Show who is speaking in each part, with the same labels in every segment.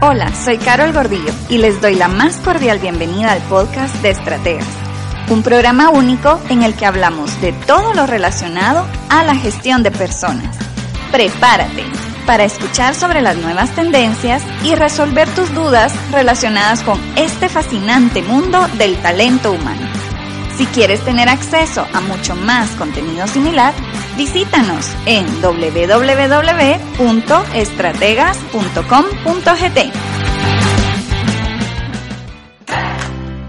Speaker 1: Hola, soy Carol Gordillo y les doy la más cordial bienvenida al podcast de Estrategas, un programa único en el que hablamos de todo lo relacionado a la gestión de personas. Prepárate para escuchar sobre las nuevas tendencias y resolver tus dudas relacionadas con este fascinante mundo del talento humano. Si quieres tener acceso a mucho más contenido similar, visítanos en www.estrategas.com.gt.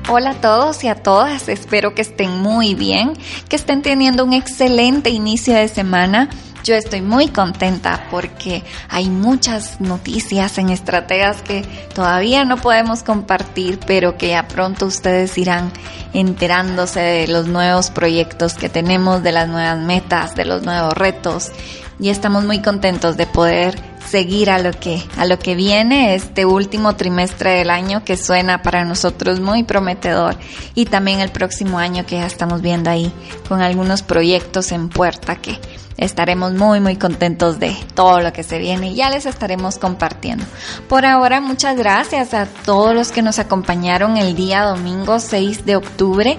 Speaker 1: Hola a todos y a todas, espero que estén muy bien, que estén teniendo un excelente inicio de semana yo estoy muy contenta porque hay muchas noticias en estrategas que todavía no podemos compartir, pero que ya pronto ustedes irán enterándose de los nuevos proyectos que tenemos, de las nuevas metas, de los nuevos retos. Y estamos muy contentos de poder seguir a lo que a lo que viene este último trimestre del año que suena para nosotros muy prometedor y también el próximo año que ya estamos viendo ahí con algunos proyectos en puerta que estaremos muy muy contentos de todo lo que se viene y ya les estaremos compartiendo. Por ahora, muchas gracias a todos los que nos acompañaron el día domingo 6 de octubre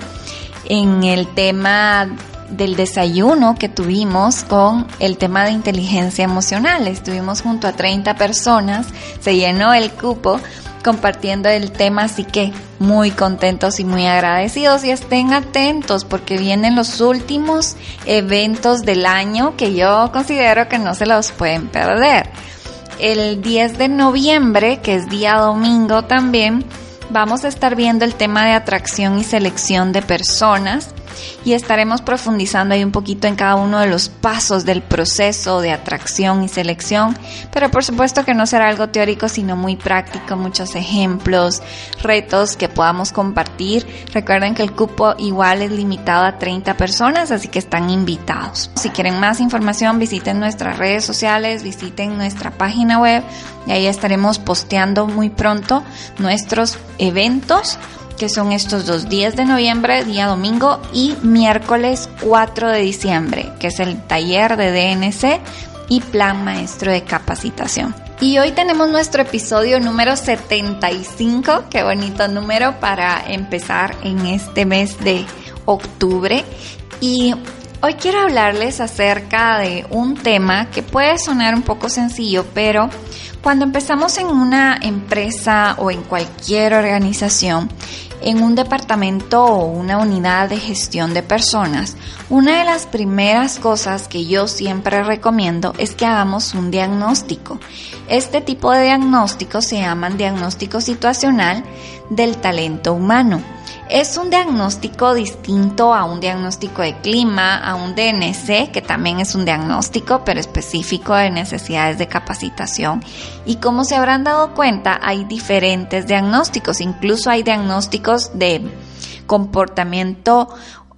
Speaker 1: en el tema del desayuno que tuvimos con el tema de inteligencia emocional. Estuvimos junto a 30 personas, se llenó el cupo compartiendo el tema, así que muy contentos y muy agradecidos y estén atentos porque vienen los últimos eventos del año que yo considero que no se los pueden perder. El 10 de noviembre, que es día domingo también, vamos a estar viendo el tema de atracción y selección de personas y estaremos profundizando ahí un poquito en cada uno de los pasos del proceso de atracción y selección, pero por supuesto que no será algo teórico, sino muy práctico, muchos ejemplos, retos que podamos compartir. Recuerden que el cupo igual es limitado a 30 personas, así que están invitados. Si quieren más información, visiten nuestras redes sociales, visiten nuestra página web y ahí estaremos posteando muy pronto nuestros eventos que son estos dos días de noviembre, día domingo y miércoles 4 de diciembre, que es el taller de DNC y plan maestro de capacitación. Y hoy tenemos nuestro episodio número 75, qué bonito número para empezar en este mes de octubre. Y hoy quiero hablarles acerca de un tema que puede sonar un poco sencillo, pero cuando empezamos en una empresa o en cualquier organización, en un departamento o una unidad de gestión de personas, una de las primeras cosas que yo siempre recomiendo es que hagamos un diagnóstico. Este tipo de diagnóstico se llama diagnóstico situacional del talento humano. Es un diagnóstico distinto a un diagnóstico de clima, a un DNC, que también es un diagnóstico, pero específico de necesidades de capacitación. Y como se habrán dado cuenta, hay diferentes diagnósticos, incluso hay diagnósticos de comportamiento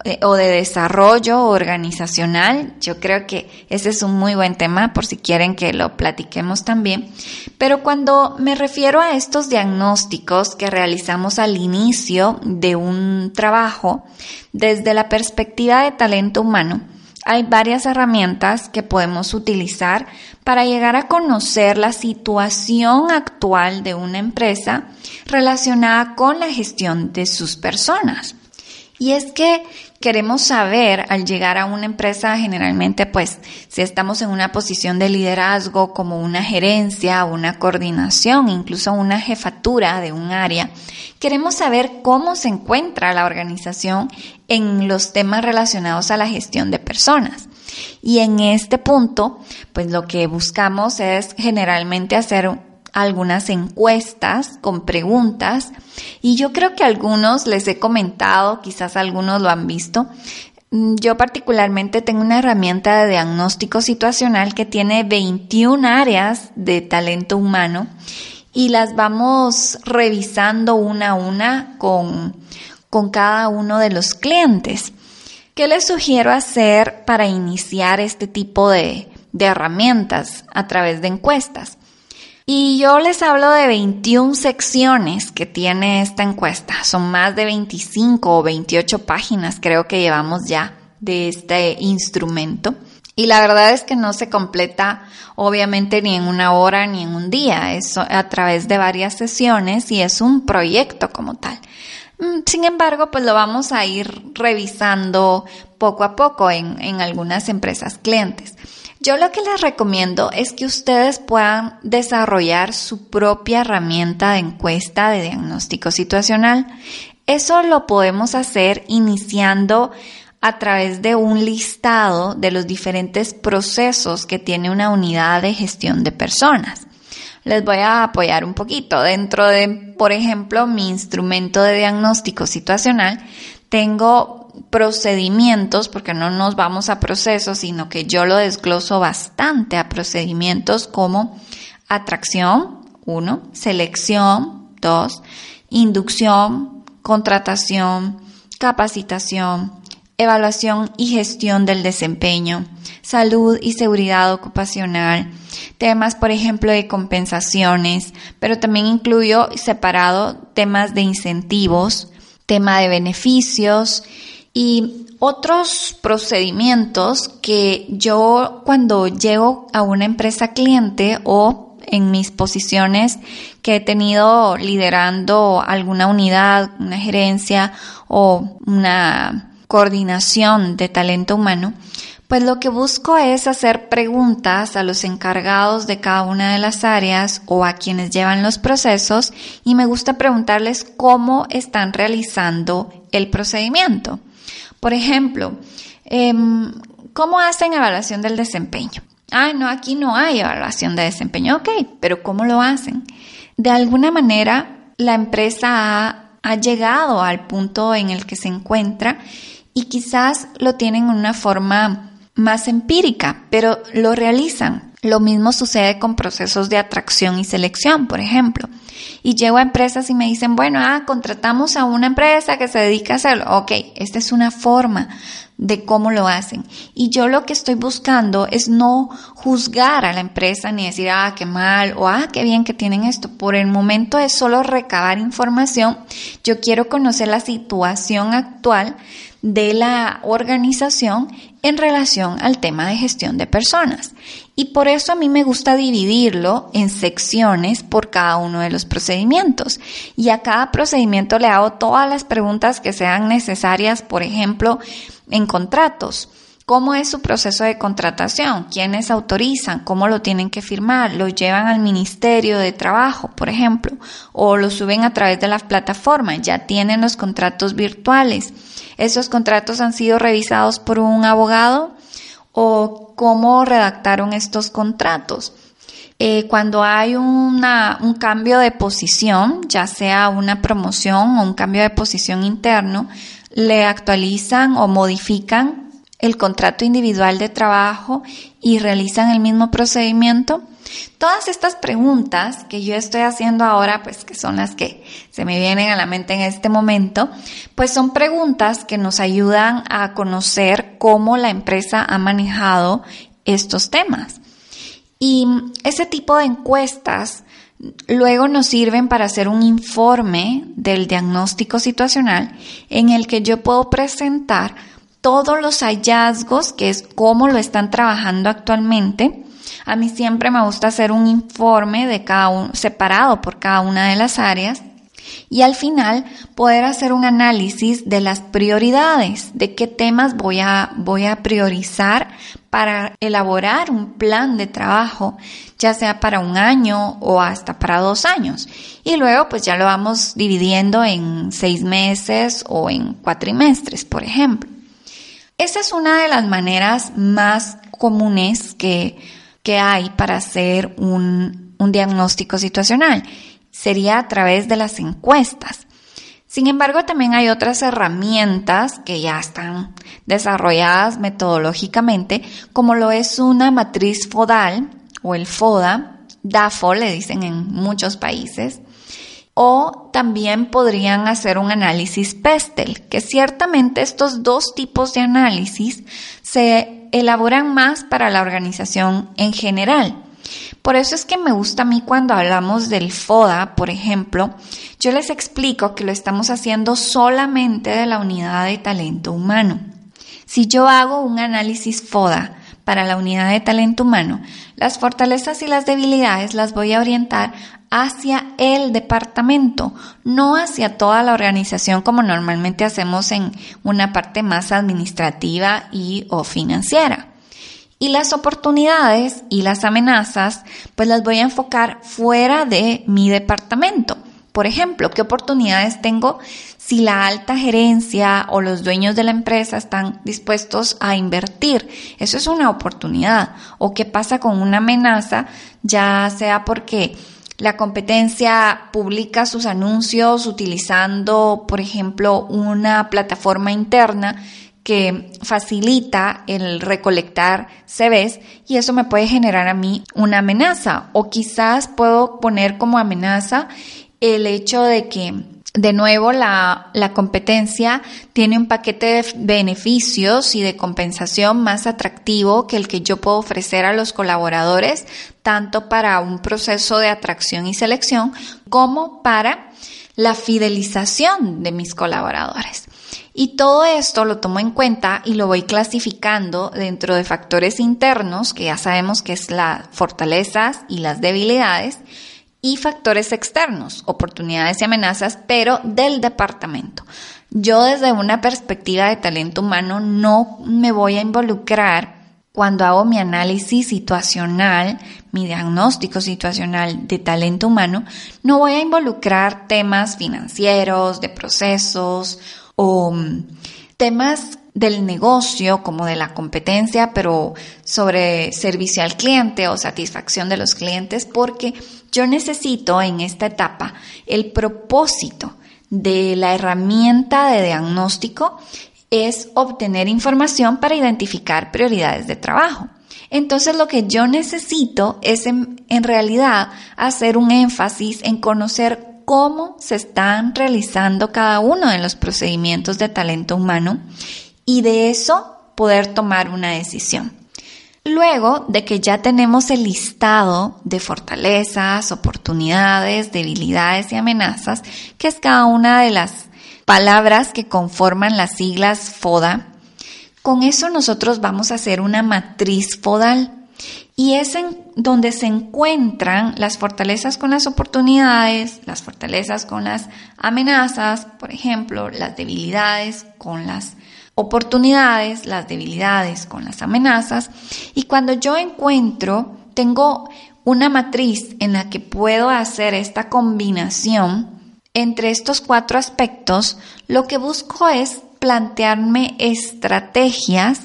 Speaker 1: eh, o de desarrollo organizacional. Yo creo que ese es un muy buen tema por si quieren que lo platiquemos también. Pero cuando me refiero a estos diagnósticos que realizamos al inicio de un trabajo, desde la perspectiva de talento humano, hay varias herramientas que podemos utilizar para llegar a conocer la situación actual de una empresa relacionada con la gestión de sus personas. Y es que queremos saber al llegar a una empresa generalmente pues si estamos en una posición de liderazgo como una gerencia, una coordinación, incluso una jefatura de un área, queremos saber cómo se encuentra la organización en los temas relacionados a la gestión de personas. Y en este punto, pues lo que buscamos es generalmente hacer algunas encuestas con preguntas y yo creo que algunos les he comentado, quizás algunos lo han visto, Mm, yo particularmente tengo una herramienta de diagnóstico situacional que tiene 21 áreas de talento humano y las vamos revisando una a una con, con cada uno de los clientes. ¿Qué les sugiero hacer para iniciar este tipo de, de herramientas a través de encuestas? Y yo les hablo de 21 secciones que tiene esta encuesta. Son más de 25 o 28 páginas creo que llevamos ya de este instrumento. Y la verdad es que no se completa obviamente ni en una hora ni en un día, es a través de varias sesiones y es un proyecto como tal. Mm, sin embargo, pues lo vamos a ir revisando poco a poco en, en algunas empresas clientes. Yo lo que les recomiendo es que ustedes puedan desarrollar su propia herramienta de encuesta de diagnóstico situacional. Eso lo podemos hacer iniciando a través de un listado de los diferentes procesos que tiene una unidad de gestión de personas. Les voy a apoyar un poquito. Dentro de, por ejemplo, mi instrumento de diagnóstico situacional, tengo procedimientos, porque no nos vamos a procesos, sino que yo lo desgloso bastante a procedimientos como atracción, uno, selección, dos, inducción, contratación, capacitación, evaluación y gestión del desempeño, salud y seguridad ocupacional, temas, por ejemplo, de compensaciones, pero también incluyo separado temas de incentivos, tema de beneficios y otros procedimientos que yo cuando llego a una empresa cliente o en mis posiciones que he tenido liderando alguna unidad, una gerencia o una coordinación de talento humano, pues lo que busco es hacer preguntas a los encargados de cada una de las áreas o a quienes llevan los procesos y me gusta preguntarles cómo están realizando el procedimiento. Por ejemplo, em, ¿cómo hacen evaluación del desempeño? Ah, no, aquí no hay evaluación de desempeño. Ok, pero ¿cómo lo hacen? De alguna manera, la empresa ha, ha llegado al punto en el que se encuentra y quizás lo tienen en una forma más empírica, pero lo realizan. Lo mismo sucede con procesos de atracción y selección, por ejemplo. Y llego a empresas y me dicen, bueno, ah, contratamos a una empresa que se dedica a hacerlo. Ok, esta es una forma de cómo lo hacen. Y yo lo que estoy buscando es no juzgar a la empresa ni decir, ah, qué mal o ah, qué bien que tienen esto. Por el momento es solo recabar información. Yo quiero conocer la situación actual de la organización en relación al tema de gestión de personas. Y por eso a mí me gusta dividirlo en secciones por cada uno de los procedimientos. Y a cada procedimiento le hago todas las preguntas que sean necesarias, por ejemplo, en contratos. ¿Cómo es su proceso de contratación? ¿Quiénes autorizan? ¿Cómo lo tienen que firmar? ¿Lo llevan al Ministerio de Trabajo, por ejemplo? ¿O lo suben a través de las plataformas? ¿Ya tienen los contratos virtuales? ¿Esos contratos han sido revisados por un abogado? ¿O cómo redactaron estos contratos? Eh, cuando hay una, un cambio de posición, ya sea una promoción o un cambio de posición interno, le actualizan o modifican el contrato individual de trabajo y realizan el mismo procedimiento? Todas estas preguntas que yo estoy haciendo ahora, pues que son las que se me vienen a la mente en este momento, pues son preguntas que nos ayudan a conocer cómo la empresa ha manejado estos temas. Y ese tipo de encuestas luego nos sirven para hacer un informe del diagnóstico situacional en el que yo puedo presentar todos los hallazgos, que es cómo lo están trabajando actualmente. A mí siempre me gusta hacer un informe de cada uno, separado por cada una de las áreas y al final poder hacer un análisis de las prioridades, de qué temas voy a, voy a priorizar para elaborar un plan de trabajo, ya sea para un año o hasta para dos años. Y luego pues ya lo vamos dividiendo en seis meses o en cuatrimestres, por ejemplo. Esa es una de las maneras más comunes que, hay para hacer un, un diagnóstico situacional. Sería a través de las encuestas. Sin embargo, también hay otras herramientas que ya están desarrolladas metodológicamente, como lo es una matriz fodal o el FODA, DAFO le dicen en muchos países, o también podrían hacer un análisis PESTEL, que ciertamente estos dos tipos de análisis se elaboran más para la organización en general. Por eso es que me gusta a mí cuando hablamos del FODA, por ejemplo, yo les explico que lo estamos haciendo solamente de la unidad de talento humano. Si yo hago un análisis FODA para la unidad de talento humano, las fortalezas y las debilidades las voy a orientar hacia el departamento, no hacia toda la organización como normalmente hacemos en una parte más administrativa y o financiera. Y las oportunidades y las amenazas, pues las voy a enfocar fuera de mi departamento. Por ejemplo, ¿qué oportunidades tengo si la alta gerencia o los dueños de la empresa están dispuestos a invertir? Eso es una oportunidad. ¿O qué pasa con una amenaza, ya sea porque la competencia publica sus anuncios utilizando, por ejemplo, una plataforma interna que facilita el recolectar CVs y eso me puede generar a mí una amenaza o quizás puedo poner como amenaza el hecho de que de nuevo la, competencia tiene un paquete de beneficios y de compensación más atractivo que el que yo puedo ofrecer a los colaboradores, tanto para un proceso de atracción y selección como para la fidelización de mis colaboradores. Y todo esto lo tomo en cuenta y lo voy clasificando dentro de factores internos, que ya sabemos que es las fortalezas y las debilidades, y factores externos, oportunidades y amenazas, pero del departamento. Yo desde una perspectiva de talento humano no me voy a involucrar cuando hago mi análisis situacional, mi diagnóstico situacional de talento humano, no voy a involucrar temas financieros, de procesos o mm, temas del negocio como de la competencia, pero sobre servicio al cliente o satisfacción de los clientes, porque yo necesito en esta etapa el propósito de la herramienta de diagnóstico es obtener información para identificar prioridades de trabajo. Entonces lo que yo necesito es en, realidad hacer un énfasis en conocer cómo se están realizando cada uno de los procedimientos de talento humano y de eso poder tomar una decisión. Luego de que ya tenemos el listado de fortalezas, oportunidades, debilidades y amenazas, que es cada una de las palabras que conforman las siglas FODA, con eso nosotros vamos a hacer una matriz fodal. Y es en donde se encuentran las fortalezas con las oportunidades, las fortalezas con las amenazas, por ejemplo, las debilidades con las oportunidades, las debilidades con las amenazas. Y cuando yo encuentro, tengo una matriz en la que puedo hacer esta combinación entre estos cuatro aspectos, lo que busco es plantearme estrategias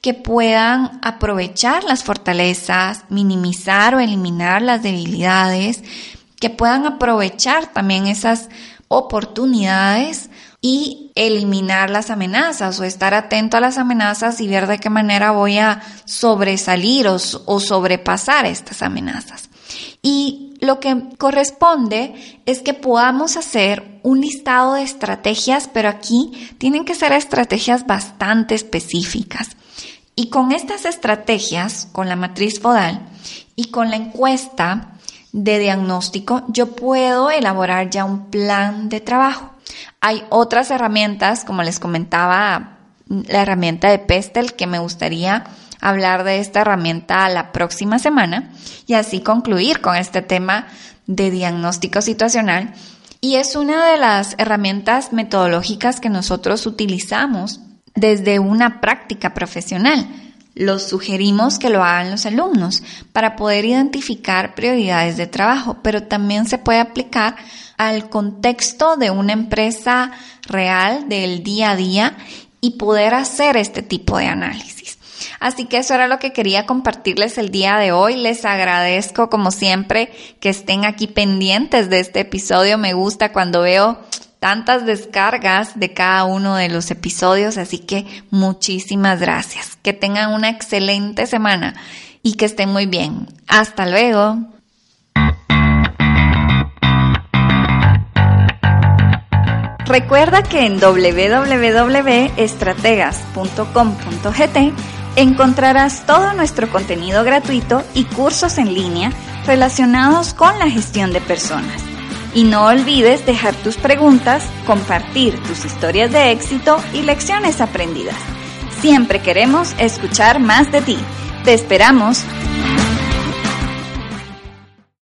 Speaker 1: que puedan aprovechar las fortalezas, minimizar o eliminar las debilidades, que puedan aprovechar también esas oportunidades y eliminar las amenazas o estar atento a las amenazas y ver de qué manera voy a sobresalir o, sobrepasar estas amenazas. Y lo que corresponde es que podamos hacer un listado de estrategias, pero aquí tienen que ser estrategias bastante específicas. Y con estas estrategias, con la matriz fodal y con la encuesta de diagnóstico, yo puedo elaborar ya un plan de trabajo. Hay otras herramientas, como les comentaba, la herramienta de Pestel, que me gustaría hablar de esta herramienta la próxima semana y así concluir con este tema de diagnóstico situacional. Y es una de las herramientas metodológicas que nosotros utilizamos desde una práctica profesional. Los sugerimos que lo hagan los alumnos para poder identificar prioridades de trabajo, pero también se puede aplicar al contexto de una empresa real del día a día y poder hacer este tipo de análisis. Así que eso era lo que quería compartirles el día de hoy. Les agradezco como siempre que estén aquí pendientes de este episodio. Me gusta cuando veo tantas descargas de cada uno de los episodios, así que muchísimas gracias. Que tengan una excelente semana y que estén muy bien. Hasta luego. Recuerda que en www.estrategas.com.gt encontrarás todo nuestro contenido gratuito y cursos en línea relacionados con la gestión de personas. Y no olvides dejar tus preguntas, compartir tus historias de éxito y lecciones aprendidas. Siempre queremos escuchar más de ti. Te esperamos